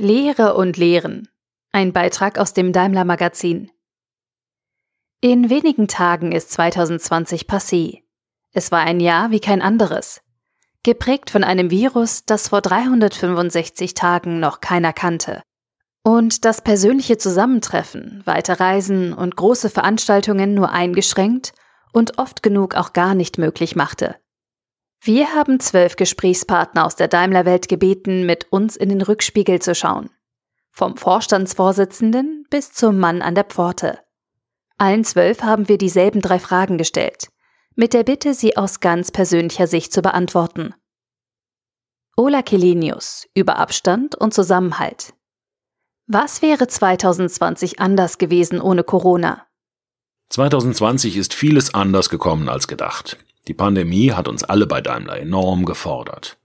Lehre und Lehren. Ein Beitrag aus dem Daimler Magazin. In wenigen Tagen ist 2020 passé. Es war ein Jahr wie kein anderes. Geprägt von einem Virus, das vor 365 Tagen noch keiner kannte. Und das persönliche Zusammentreffen, weite Reisen und große Veranstaltungen nur eingeschränkt und oft genug auch gar nicht möglich machte. Wir haben zwölf Gesprächspartner aus der Daimler-Welt gebeten, mit uns in den Rückspiegel zu schauen. Vom Vorstandsvorsitzenden bis zum Mann an der Pforte. Allen zwölf haben wir dieselben drei Fragen gestellt, mit der Bitte, sie aus ganz persönlicher Sicht zu beantworten. Ola Kelenius über Abstand und Zusammenhalt. Was wäre 2020 anders gewesen ohne Corona? 2020 ist vieles anders gekommen als gedacht. Die Pandemie hat uns alle bei Daimler enorm gefordert.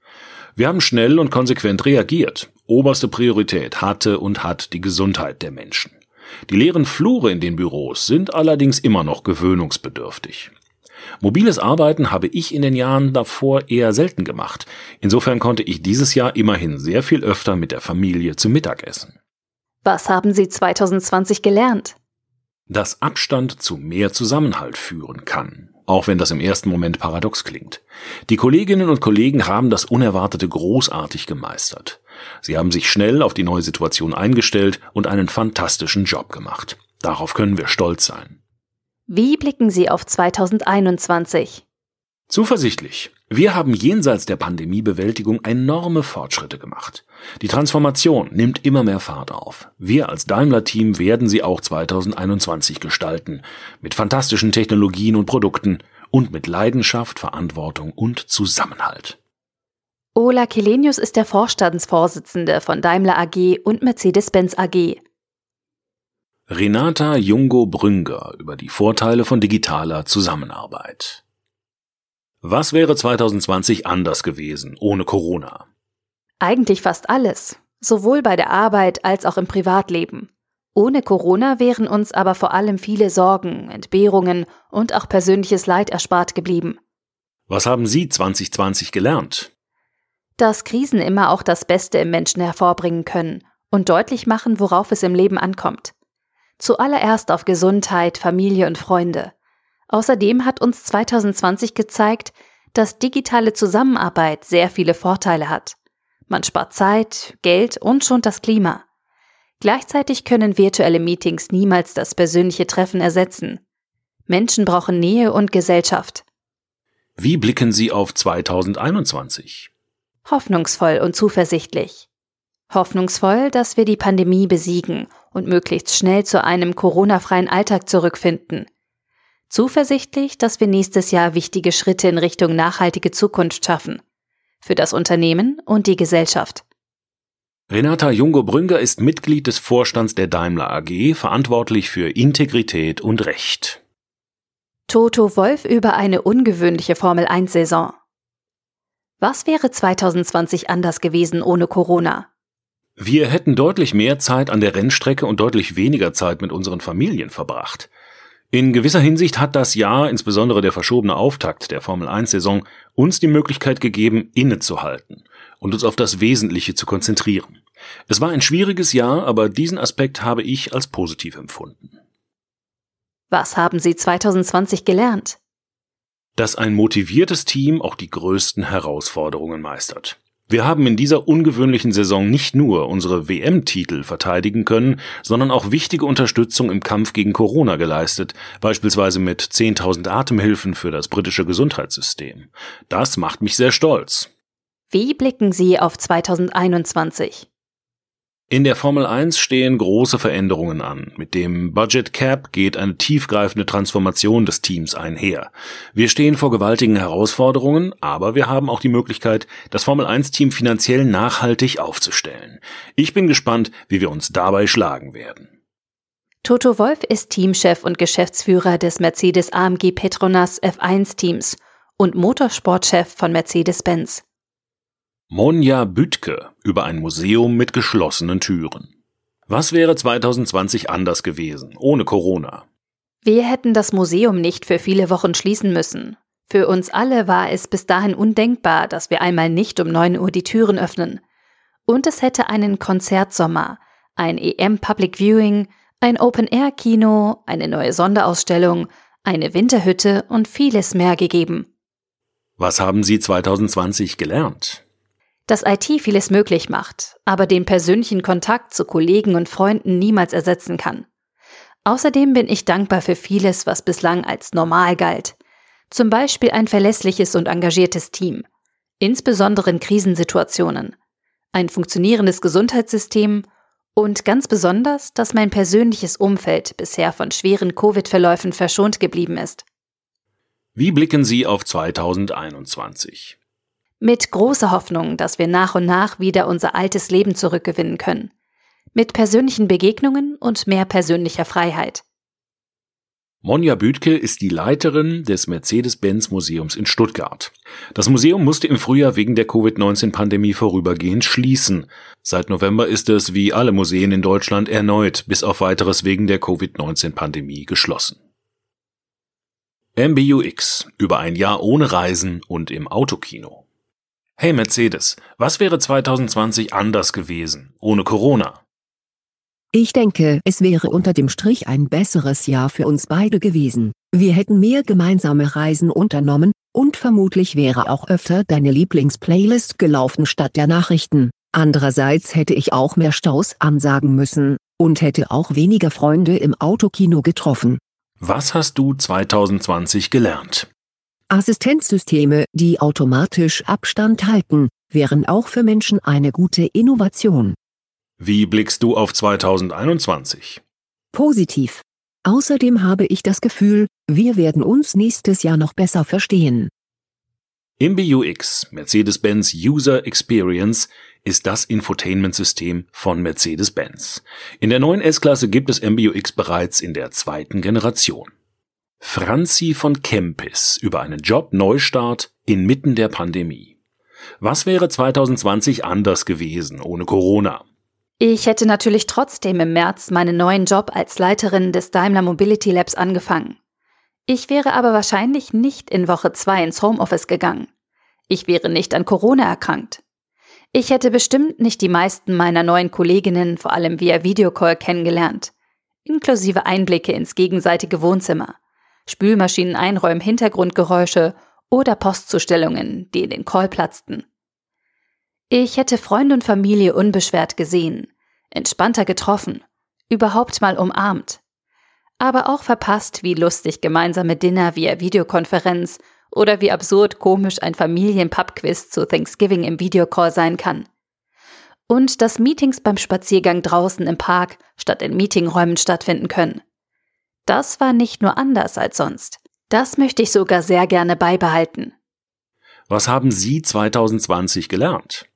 Wir haben schnell und konsequent reagiert. Oberste Priorität hatte und hat die Gesundheit der Menschen. Die leeren Flure in den Büros sind allerdings immer noch gewöhnungsbedürftig. Mobiles Arbeiten habe ich in den Jahren davor eher selten gemacht. Insofern konnte ich dieses Jahr immerhin sehr viel öfter mit der Familie zum Mittagessen. Was haben Sie 2020 gelernt? Dass Abstand zu mehr Zusammenhalt führen kann auch wenn das im ersten Moment paradox klingt. Die Kolleginnen und Kollegen haben das Unerwartete großartig gemeistert. Sie haben sich schnell auf die neue Situation eingestellt und einen fantastischen Job gemacht. Darauf können wir stolz sein. Wie blicken Sie auf 2021? Zuversichtlich. Wir haben jenseits der Pandemiebewältigung enorme Fortschritte gemacht. Die Transformation nimmt immer mehr Fahrt auf. Wir als Daimler-Team werden sie auch 2021 gestalten. Mit fantastischen Technologien und Produkten und mit Leidenschaft, Verantwortung und Zusammenhalt. Ola Kelenius ist der Vorstandsvorsitzende von Daimler AG und Mercedes-Benz AG. Renata Jungo-Brünger über die Vorteile von digitaler Zusammenarbeit. Was wäre 2020 anders gewesen ohne Corona? Eigentlich fast alles, sowohl bei der Arbeit als auch im Privatleben. Ohne Corona wären uns aber vor allem viele Sorgen, Entbehrungen und auch persönliches Leid erspart geblieben. Was haben Sie 2020 gelernt? Dass Krisen immer auch das Beste im Menschen hervorbringen können und deutlich machen, worauf es im Leben ankommt. Zuallererst auf Gesundheit, Familie und Freunde. Außerdem hat uns 2020 gezeigt, dass digitale Zusammenarbeit sehr viele Vorteile hat. Man spart Zeit, Geld und schont das Klima. Gleichzeitig können virtuelle Meetings niemals das persönliche Treffen ersetzen. Menschen brauchen Nähe und Gesellschaft. Wie blicken Sie auf 2021? Hoffnungsvoll und zuversichtlich. Hoffnungsvoll, dass wir die Pandemie besiegen und möglichst schnell zu einem Corona-freien Alltag zurückfinden zuversichtlich, dass wir nächstes Jahr wichtige Schritte in Richtung nachhaltige Zukunft schaffen. Für das Unternehmen und die Gesellschaft. Renata Jungo-Brünger ist Mitglied des Vorstands der Daimler AG, verantwortlich für Integrität und Recht. Toto Wolf über eine ungewöhnliche Formel-1-Saison. Was wäre 2020 anders gewesen ohne Corona? Wir hätten deutlich mehr Zeit an der Rennstrecke und deutlich weniger Zeit mit unseren Familien verbracht. In gewisser Hinsicht hat das Jahr, insbesondere der verschobene Auftakt der Formel 1 Saison, uns die Möglichkeit gegeben, innezuhalten und uns auf das Wesentliche zu konzentrieren. Es war ein schwieriges Jahr, aber diesen Aspekt habe ich als positiv empfunden. Was haben Sie 2020 gelernt? Dass ein motiviertes Team auch die größten Herausforderungen meistert. Wir haben in dieser ungewöhnlichen Saison nicht nur unsere WM-Titel verteidigen können, sondern auch wichtige Unterstützung im Kampf gegen Corona geleistet, beispielsweise mit 10.000 Atemhilfen für das britische Gesundheitssystem. Das macht mich sehr stolz. Wie blicken Sie auf 2021? In der Formel 1 stehen große Veränderungen an. Mit dem Budget Cap geht eine tiefgreifende Transformation des Teams einher. Wir stehen vor gewaltigen Herausforderungen, aber wir haben auch die Möglichkeit, das Formel 1 Team finanziell nachhaltig aufzustellen. Ich bin gespannt, wie wir uns dabei schlagen werden. Toto Wolf ist Teamchef und Geschäftsführer des Mercedes AMG Petronas F1 Teams und Motorsportchef von Mercedes-Benz. Monja Büttke über ein Museum mit geschlossenen Türen. Was wäre 2020 anders gewesen, ohne Corona? Wir hätten das Museum nicht für viele Wochen schließen müssen. Für uns alle war es bis dahin undenkbar, dass wir einmal nicht um 9 Uhr die Türen öffnen. Und es hätte einen Konzertsommer, ein EM Public Viewing, ein Open-Air-Kino, eine neue Sonderausstellung, eine Winterhütte und vieles mehr gegeben. Was haben Sie 2020 gelernt? Dass IT vieles möglich macht, aber den persönlichen Kontakt zu Kollegen und Freunden niemals ersetzen kann. Außerdem bin ich dankbar für vieles, was bislang als normal galt. Zum Beispiel ein verlässliches und engagiertes Team, insbesondere in Krisensituationen, ein funktionierendes Gesundheitssystem und ganz besonders, dass mein persönliches Umfeld bisher von schweren Covid-Verläufen verschont geblieben ist. Wie blicken Sie auf 2021? Mit großer Hoffnung, dass wir nach und nach wieder unser altes Leben zurückgewinnen können. Mit persönlichen Begegnungen und mehr persönlicher Freiheit. Monja Büdke ist die Leiterin des Mercedes-Benz Museums in Stuttgart. Das Museum musste im Frühjahr wegen der Covid-19-Pandemie vorübergehend schließen. Seit November ist es, wie alle Museen in Deutschland, erneut bis auf weiteres wegen der Covid-19-Pandemie geschlossen. MBUX über ein Jahr ohne Reisen und im Autokino. Hey Mercedes, was wäre 2020 anders gewesen, ohne Corona? Ich denke, es wäre unter dem Strich ein besseres Jahr für uns beide gewesen. Wir hätten mehr gemeinsame Reisen unternommen, und vermutlich wäre auch öfter deine Lieblingsplaylist gelaufen statt der Nachrichten. Andererseits hätte ich auch mehr Staus ansagen müssen, und hätte auch weniger Freunde im Autokino getroffen. Was hast du 2020 gelernt? Assistenzsysteme, die automatisch Abstand halten, wären auch für Menschen eine gute Innovation. Wie blickst du auf 2021? Positiv. Außerdem habe ich das Gefühl, wir werden uns nächstes Jahr noch besser verstehen. MBUX, Mercedes-Benz User Experience, ist das Infotainment-System von Mercedes-Benz. In der neuen S-Klasse gibt es MBUX bereits in der zweiten Generation. Franzi von Kempis über einen Job-Neustart inmitten der Pandemie. Was wäre 2020 anders gewesen ohne Corona? Ich hätte natürlich trotzdem im März meinen neuen Job als Leiterin des Daimler Mobility Labs angefangen. Ich wäre aber wahrscheinlich nicht in Woche 2 ins Homeoffice gegangen. Ich wäre nicht an Corona erkrankt. Ich hätte bestimmt nicht die meisten meiner neuen Kolleginnen vor allem via Videocall kennengelernt, inklusive Einblicke ins gegenseitige Wohnzimmer, Spülmaschinen einräumen Hintergrundgeräusche oder Postzustellungen, die in den Call platzten. Ich hätte Freunde und Familie unbeschwert gesehen, entspannter getroffen, überhaupt mal umarmt. Aber auch verpasst, wie lustig gemeinsame Dinner via Videokonferenz oder wie absurd komisch ein Familien-Pub-Quiz zu Thanksgiving im Videocall sein kann. Und dass Meetings beim Spaziergang draußen im Park statt in Meetingräumen stattfinden können. Das war nicht nur anders als sonst. Das möchte ich sogar sehr gerne beibehalten. Was haben Sie 2020 gelernt?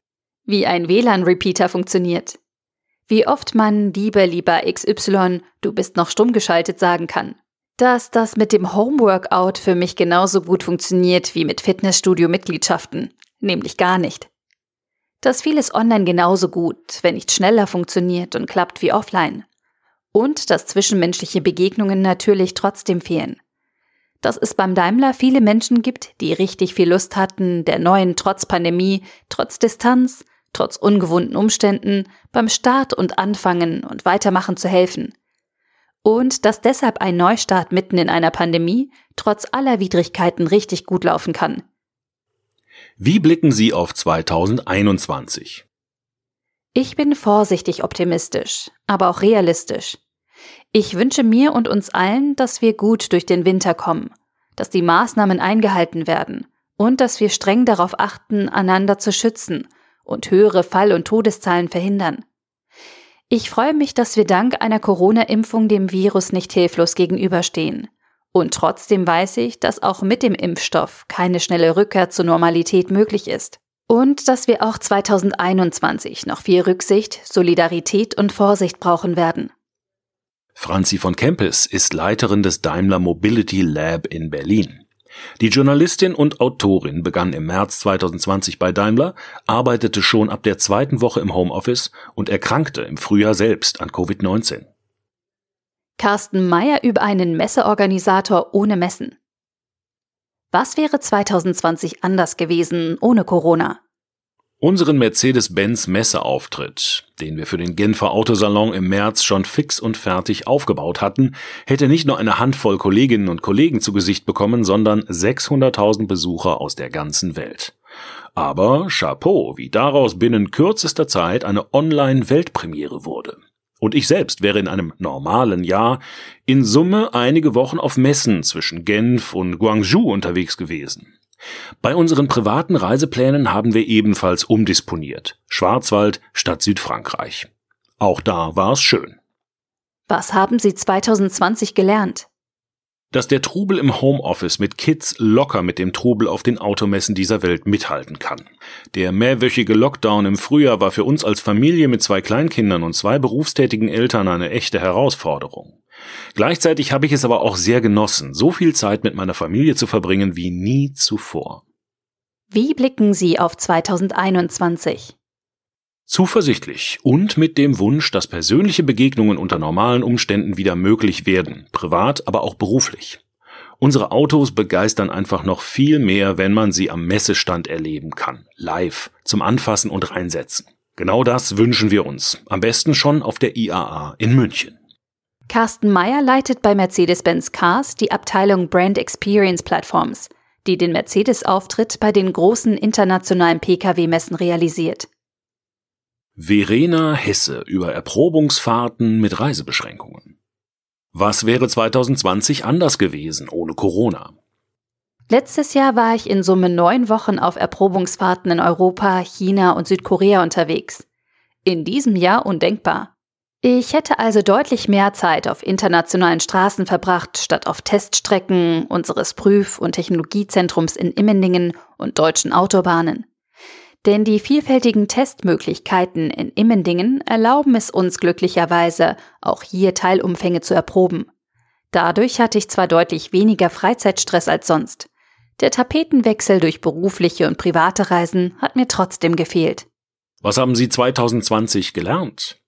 Wie ein WLAN-Repeater funktioniert wie oft man lieber lieber XY, du bist noch stumm geschaltet sagen kann. Dass das mit dem Homeworkout für mich genauso gut funktioniert wie mit Fitnessstudio-Mitgliedschaften, nämlich gar nicht. Dass vieles online genauso gut, wenn nicht schneller funktioniert und klappt wie offline. Und dass zwischenmenschliche Begegnungen natürlich trotzdem fehlen. Dass es beim Daimler viele Menschen gibt, die richtig viel Lust hatten, der neuen trotz Pandemie, trotz Distanz, trotz ungewohnten Umständen, beim Start und Anfangen und Weitermachen zu helfen. Und dass deshalb ein Neustart mitten in einer Pandemie trotz aller Widrigkeiten richtig gut laufen kann. Wie blicken Sie auf 2021? Ich bin vorsichtig optimistisch, aber auch realistisch. Ich wünsche mir und uns allen, dass wir gut durch den Winter kommen, dass die Maßnahmen eingehalten werden und dass wir streng darauf achten, einander zu schützen und höhere Fall- und Todeszahlen verhindern. Ich freue mich, dass wir dank einer Corona-Impfung dem Virus nicht hilflos gegenüberstehen. Und trotzdem weiß ich, dass auch mit dem Impfstoff keine schnelle Rückkehr zur Normalität möglich ist. Und dass wir auch 2021 noch viel Rücksicht, Solidarität und Vorsicht brauchen werden. Franzi von Kempis ist Leiterin des Daimler Mobility Lab in Berlin. Die Journalistin und Autorin begann im März 2020 bei Daimler, arbeitete schon ab der zweiten Woche im Homeoffice und erkrankte im Frühjahr selbst an Covid-19. Carsten Meyer über einen Messeorganisator ohne Messen. Was wäre 2020 anders gewesen ohne Corona? Unseren Mercedes-Benz Messeauftritt, den wir für den Genfer Autosalon im März schon fix und fertig aufgebaut hatten, hätte nicht nur eine Handvoll Kolleginnen und Kollegen zu Gesicht bekommen, sondern 600.000 Besucher aus der ganzen Welt. Aber Chapeau, wie daraus binnen kürzester Zeit eine Online-Weltpremiere wurde. Und ich selbst wäre in einem normalen Jahr in Summe einige Wochen auf Messen zwischen Genf und Guangzhou unterwegs gewesen. Bei unseren privaten Reiseplänen haben wir ebenfalls umdisponiert. Schwarzwald statt Südfrankreich. Auch da war es schön. Was haben Sie 2020 gelernt? Dass der Trubel im Homeoffice mit Kids locker mit dem Trubel auf den Automessen dieser Welt mithalten kann. Der mehrwöchige Lockdown im Frühjahr war für uns als Familie mit zwei Kleinkindern und zwei berufstätigen Eltern eine echte Herausforderung. Gleichzeitig habe ich es aber auch sehr genossen, so viel Zeit mit meiner Familie zu verbringen wie nie zuvor. Wie blicken Sie auf 2021? Zuversichtlich und mit dem Wunsch, dass persönliche Begegnungen unter normalen Umständen wieder möglich werden, privat, aber auch beruflich. Unsere Autos begeistern einfach noch viel mehr, wenn man sie am Messestand erleben kann, live, zum Anfassen und Reinsetzen. Genau das wünschen wir uns, am besten schon auf der IAA in München. Carsten Meyer leitet bei Mercedes-Benz Cars die Abteilung Brand Experience Platforms, die den Mercedes-Auftritt bei den großen internationalen Pkw-Messen realisiert. Verena Hesse über Erprobungsfahrten mit Reisebeschränkungen. Was wäre 2020 anders gewesen ohne Corona? Letztes Jahr war ich in Summe neun Wochen auf Erprobungsfahrten in Europa, China und Südkorea unterwegs. In diesem Jahr undenkbar. Ich hätte also deutlich mehr Zeit auf internationalen Straßen verbracht, statt auf Teststrecken unseres Prüf- und Technologiezentrums in Immendingen und deutschen Autobahnen. Denn die vielfältigen Testmöglichkeiten in Immendingen erlauben es uns glücklicherweise, auch hier Teilumfänge zu erproben. Dadurch hatte ich zwar deutlich weniger Freizeitstress als sonst. Der Tapetenwechsel durch berufliche und private Reisen hat mir trotzdem gefehlt. Was haben Sie 2020 gelernt?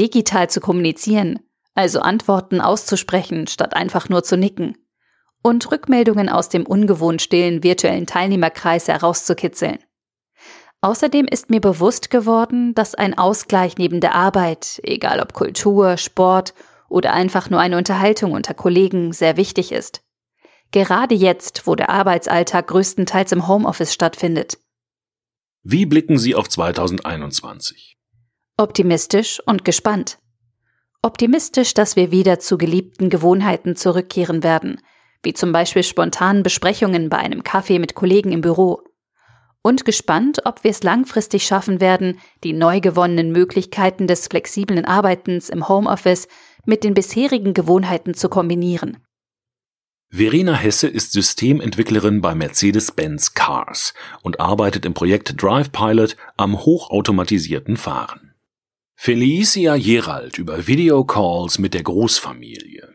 digital zu kommunizieren, also Antworten auszusprechen, statt einfach nur zu nicken. Und Rückmeldungen aus dem ungewohnt stillen virtuellen Teilnehmerkreis herauszukitzeln. Außerdem ist mir bewusst geworden, dass ein Ausgleich neben der Arbeit, egal ob Kultur, Sport oder einfach nur eine Unterhaltung unter Kollegen, sehr wichtig ist. Gerade jetzt, wo der Arbeitsalltag größtenteils im Homeoffice stattfindet. Wie blicken Sie auf 2021? Optimistisch und gespannt. Optimistisch, dass wir wieder zu geliebten Gewohnheiten zurückkehren werden, wie zum Beispiel spontanen Besprechungen bei einem Kaffee mit Kollegen im Büro. Und gespannt, ob wir es langfristig schaffen werden, die neu gewonnenen Möglichkeiten des flexiblen Arbeitens im Homeoffice mit den bisherigen Gewohnheiten zu kombinieren. Verena Hesse ist Systementwicklerin bei Mercedes-Benz Cars und arbeitet im Projekt Drive Pilot am hochautomatisierten Fahren. Felicia Gerald über Videocalls mit der Großfamilie.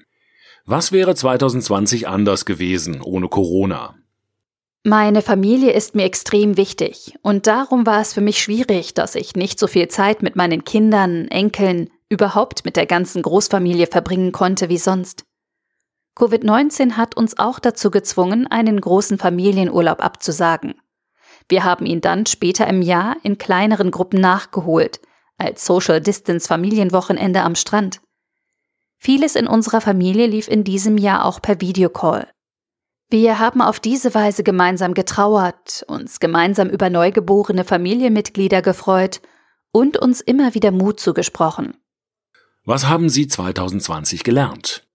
Was wäre 2020 anders gewesen ohne Corona? Meine Familie ist mir extrem wichtig und darum war es für mich schwierig, dass ich nicht so viel Zeit mit meinen Kindern, Enkeln, überhaupt mit der ganzen Großfamilie verbringen konnte wie sonst. Covid-19 hat uns auch dazu gezwungen, einen großen Familienurlaub abzusagen. Wir haben ihn dann später im Jahr in kleineren Gruppen nachgeholt – als Social Distance Familienwochenende am Strand. Vieles in unserer Familie lief in diesem Jahr auch per Videocall. Wir haben auf diese Weise gemeinsam getrauert, uns gemeinsam über neugeborene Familienmitglieder gefreut und uns immer wieder Mut zugesprochen. Was haben Sie 2020 gelernt?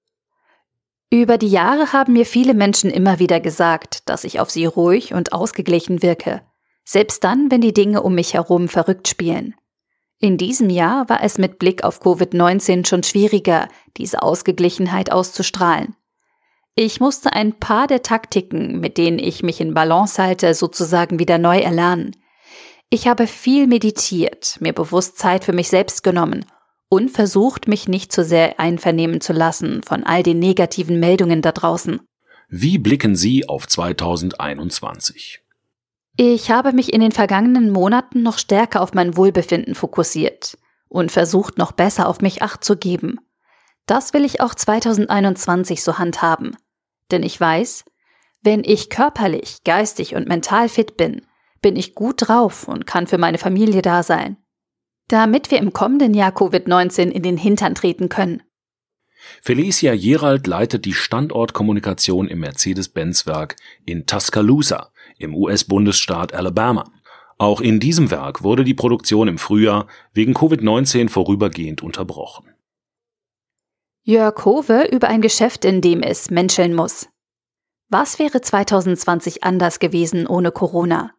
Über die Jahre haben mir viele Menschen immer wieder gesagt, dass ich auf sie ruhig und ausgeglichen wirke, selbst dann, wenn die Dinge um mich herum verrückt spielen. In diesem Jahr war es mit Blick auf Covid-19 schon schwieriger, diese Ausgeglichenheit auszustrahlen. Ich musste ein paar der Taktiken, mit denen ich mich in Balance halte, sozusagen wieder neu erlernen. Ich habe viel meditiert, mir bewusst Zeit für mich selbst genommen und versucht, mich nicht zu sehr einvernehmen zu lassen von all den negativen Meldungen da draußen. Wie blicken Sie auf 2021? Ich habe mich in den vergangenen Monaten noch stärker auf mein Wohlbefinden fokussiert und versucht noch besser auf mich acht zu geben. Das will ich auch 2021 so handhaben. Denn ich weiß, wenn ich körperlich, geistig und mental fit bin, bin ich gut drauf und kann für meine Familie da sein. Damit wir im kommenden Jahr Covid-19 in den Hintern treten können. Felicia Gerald leitet die Standortkommunikation im Mercedes-Benz-Werk in Tuscaloosa im US-Bundesstaat Alabama. Auch in diesem Werk wurde die Produktion im Frühjahr wegen Covid-19 vorübergehend unterbrochen. Jörg Hove über ein Geschäft, in dem es menscheln muss. Was wäre 2020 anders gewesen ohne Corona?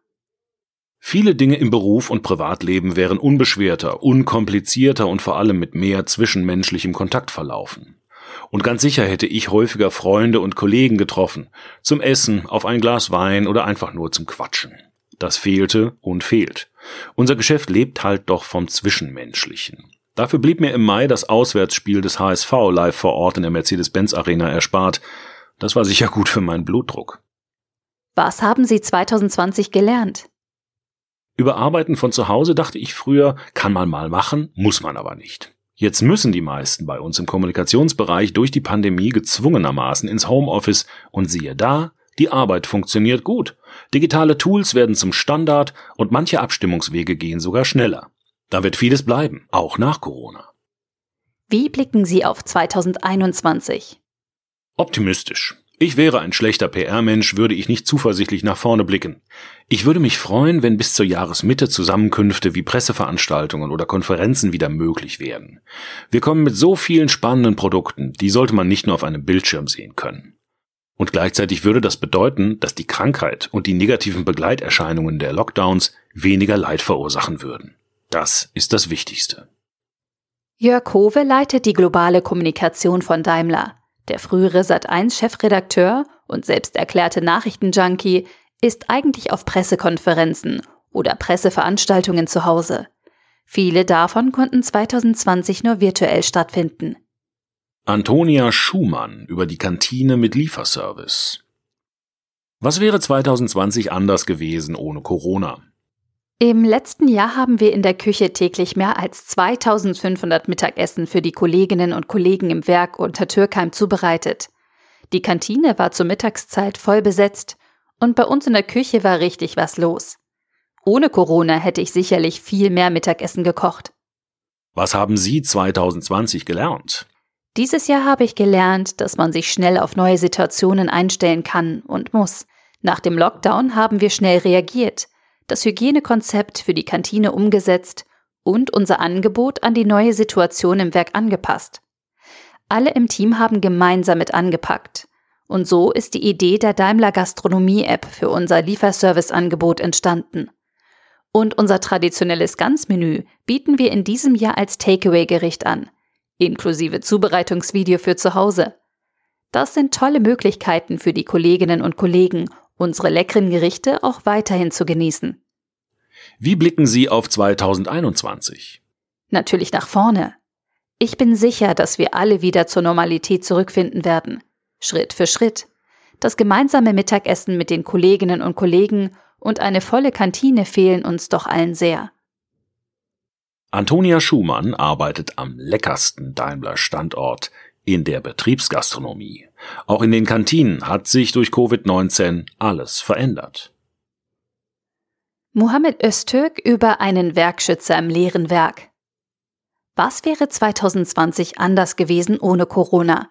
Viele Dinge im Beruf und Privatleben wären unbeschwerter, unkomplizierter und vor allem mit mehr zwischenmenschlichem Kontakt verlaufen. Und ganz sicher hätte ich häufiger Freunde und Kollegen getroffen, zum Essen, auf ein Glas Wein oder einfach nur zum Quatschen. Das fehlte und fehlt. Unser Geschäft lebt halt doch vom Zwischenmenschlichen. Dafür blieb mir im Mai das Auswärtsspiel des HSV live vor Ort in der Mercedes-Benz Arena erspart. Das war sicher gut für meinen Blutdruck. Was haben Sie 2020 gelernt? Über Arbeiten von zu Hause dachte ich früher, kann man mal machen, muss man aber nicht. Jetzt müssen die meisten bei uns im Kommunikationsbereich durch die Pandemie gezwungenermaßen ins Homeoffice und siehe da, die Arbeit funktioniert gut. Digitale Tools werden zum Standard und manche Abstimmungswege gehen sogar schneller. Da wird vieles bleiben, auch nach Corona. Wie blicken Sie auf 2021? Optimistisch. Ich wäre ein schlechter PR-Mensch, würde ich nicht zuversichtlich nach vorne blicken. Ich würde mich freuen, wenn bis zur Jahresmitte Zusammenkünfte wie Presseveranstaltungen oder Konferenzen wieder möglich wären. Wir kommen mit so vielen spannenden Produkten, die sollte man nicht nur auf einem Bildschirm sehen können. Und gleichzeitig würde das bedeuten, dass die Krankheit und die negativen Begleiterscheinungen der Lockdowns weniger Leid verursachen würden. Das ist das Wichtigste. Jörg Hove leitet die globale Kommunikation von Daimler. Der frühere Sat1-Chefredakteur und selbst erklärte Nachrichtenjunkie ist eigentlich auf Pressekonferenzen oder Presseveranstaltungen zu Hause. Viele davon konnten 2020 nur virtuell stattfinden. Antonia Schumann über die Kantine mit Lieferservice. Was wäre 2020 anders gewesen ohne Corona? Im letzten Jahr haben wir in der Küche täglich mehr als 2500 Mittagessen für die Kolleginnen und Kollegen im Werk unter Türkheim zubereitet. Die Kantine war zur Mittagszeit voll besetzt und bei uns in der Küche war richtig was los. Ohne Corona hätte ich sicherlich viel mehr Mittagessen gekocht. Was haben Sie 2020 gelernt? Dieses Jahr habe ich gelernt, dass man sich schnell auf neue Situationen einstellen kann und muss. Nach dem Lockdown haben wir schnell reagiert, das Hygienekonzept für die Kantine umgesetzt und unser Angebot an die neue Situation im Werk angepasst. Alle im Team haben gemeinsam mit angepackt. Und so ist die Idee der Daimler Gastronomie App für unser Lieferservice-Angebot entstanden. Und unser traditionelles Ganzmenü bieten wir in diesem Jahr als Takeaway-Gericht an – inklusive Zubereitungsvideo für zu Hause. Das sind tolle Möglichkeiten für die Kolleginnen und Kollegen, unsere leckeren Gerichte auch weiterhin zu genießen. Wie blicken Sie auf 2021? Natürlich nach vorne. Ich bin sicher, dass wir alle wieder zur Normalität zurückfinden werden. Schritt für Schritt. Das gemeinsame Mittagessen mit den Kolleginnen und Kollegen und eine volle Kantine fehlen uns doch allen sehr. Antonia Schumann arbeitet am leckersten Daimler-Standort in der Betriebsgastronomie. Auch in den Kantinen hat sich durch Covid-19 alles verändert. Mohammed Öztürk über einen Werkschützer im leeren Werk. Was wäre 2020 anders gewesen ohne Corona?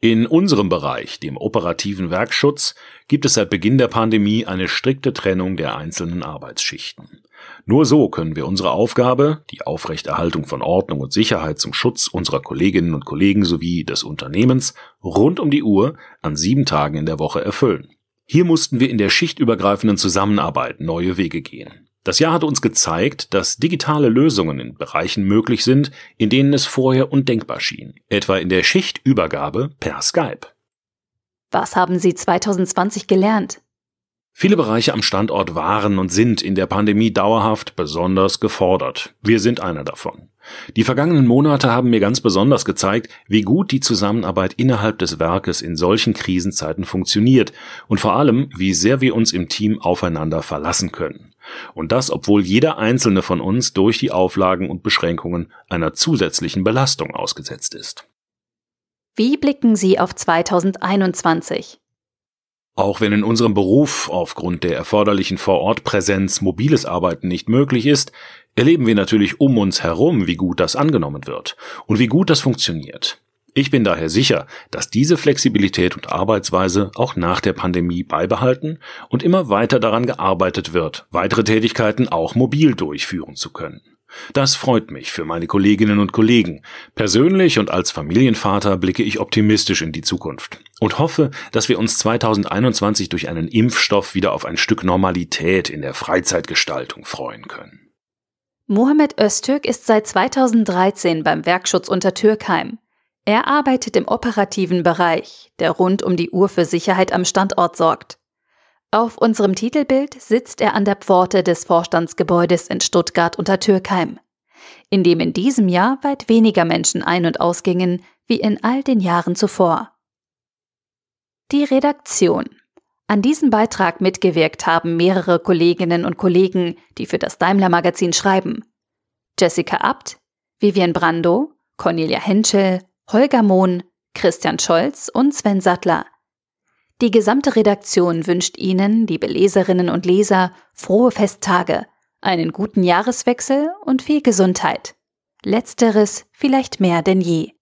In unserem Bereich, dem operativen Werkschutz, gibt es seit Beginn der Pandemie eine strikte Trennung der einzelnen Arbeitsschichten. Nur so können wir unsere Aufgabe, die Aufrechterhaltung von Ordnung und Sicherheit zum Schutz unserer Kolleginnen und Kollegen sowie des Unternehmens, rund um die Uhr an sieben Tagen in der Woche erfüllen. Hier mussten wir in der schichtübergreifenden Zusammenarbeit neue Wege gehen. Das Jahr hat uns gezeigt, dass digitale Lösungen in Bereichen möglich sind, in denen es vorher undenkbar schien, etwa in der Schichtübergabe per Skype. Was haben Sie 2020 gelernt? Viele Bereiche am Standort waren und sind in der Pandemie dauerhaft besonders gefordert. Wir sind einer davon. Die vergangenen Monate haben mir ganz besonders gezeigt, wie gut die Zusammenarbeit innerhalb des Werkes in solchen Krisenzeiten funktioniert und vor allem, wie sehr wir uns im Team aufeinander verlassen können. Und das, obwohl jeder einzelne von uns durch die Auflagen und Beschränkungen einer zusätzlichen Belastung ausgesetzt ist. Wie blicken Sie auf 2021? Auch wenn in unserem Beruf aufgrund der erforderlichen Vorortpräsenz mobiles Arbeiten nicht möglich ist, erleben wir natürlich um uns herum, wie gut das angenommen wird und wie gut das funktioniert. Ich bin daher sicher, dass diese Flexibilität und Arbeitsweise auch nach der Pandemie beibehalten und immer weiter daran gearbeitet wird, weitere Tätigkeiten auch mobil durchführen zu können. Das freut mich für meine Kolleginnen und Kollegen. Persönlich und als Familienvater blicke ich optimistisch in die Zukunft und hoffe, dass wir uns 2021 durch einen Impfstoff wieder auf ein Stück Normalität in der Freizeitgestaltung freuen können. Mohamed Öztürk ist seit 2013 beim Werkschutz unter Türkheim. Er arbeitet im operativen Bereich, der rund um die Uhr für Sicherheit am Standort sorgt. Auf unserem Titelbild sitzt er an der Pforte des Vorstandsgebäudes in Stuttgart unter Türkheim, in dem in diesem Jahr weit weniger Menschen ein- und ausgingen wie in all den Jahren zuvor. Die Redaktion. An diesem Beitrag mitgewirkt haben mehrere Kolleginnen und Kollegen, die für das Daimler Magazin schreiben. Jessica Abt, Vivian Brando, Cornelia Henschel, Holger Mohn, Christian Scholz und Sven Sattler. Die gesamte Redaktion wünscht Ihnen, liebe Leserinnen und Leser, frohe Festtage, einen guten Jahreswechsel und viel Gesundheit. Letzteres vielleicht mehr denn je.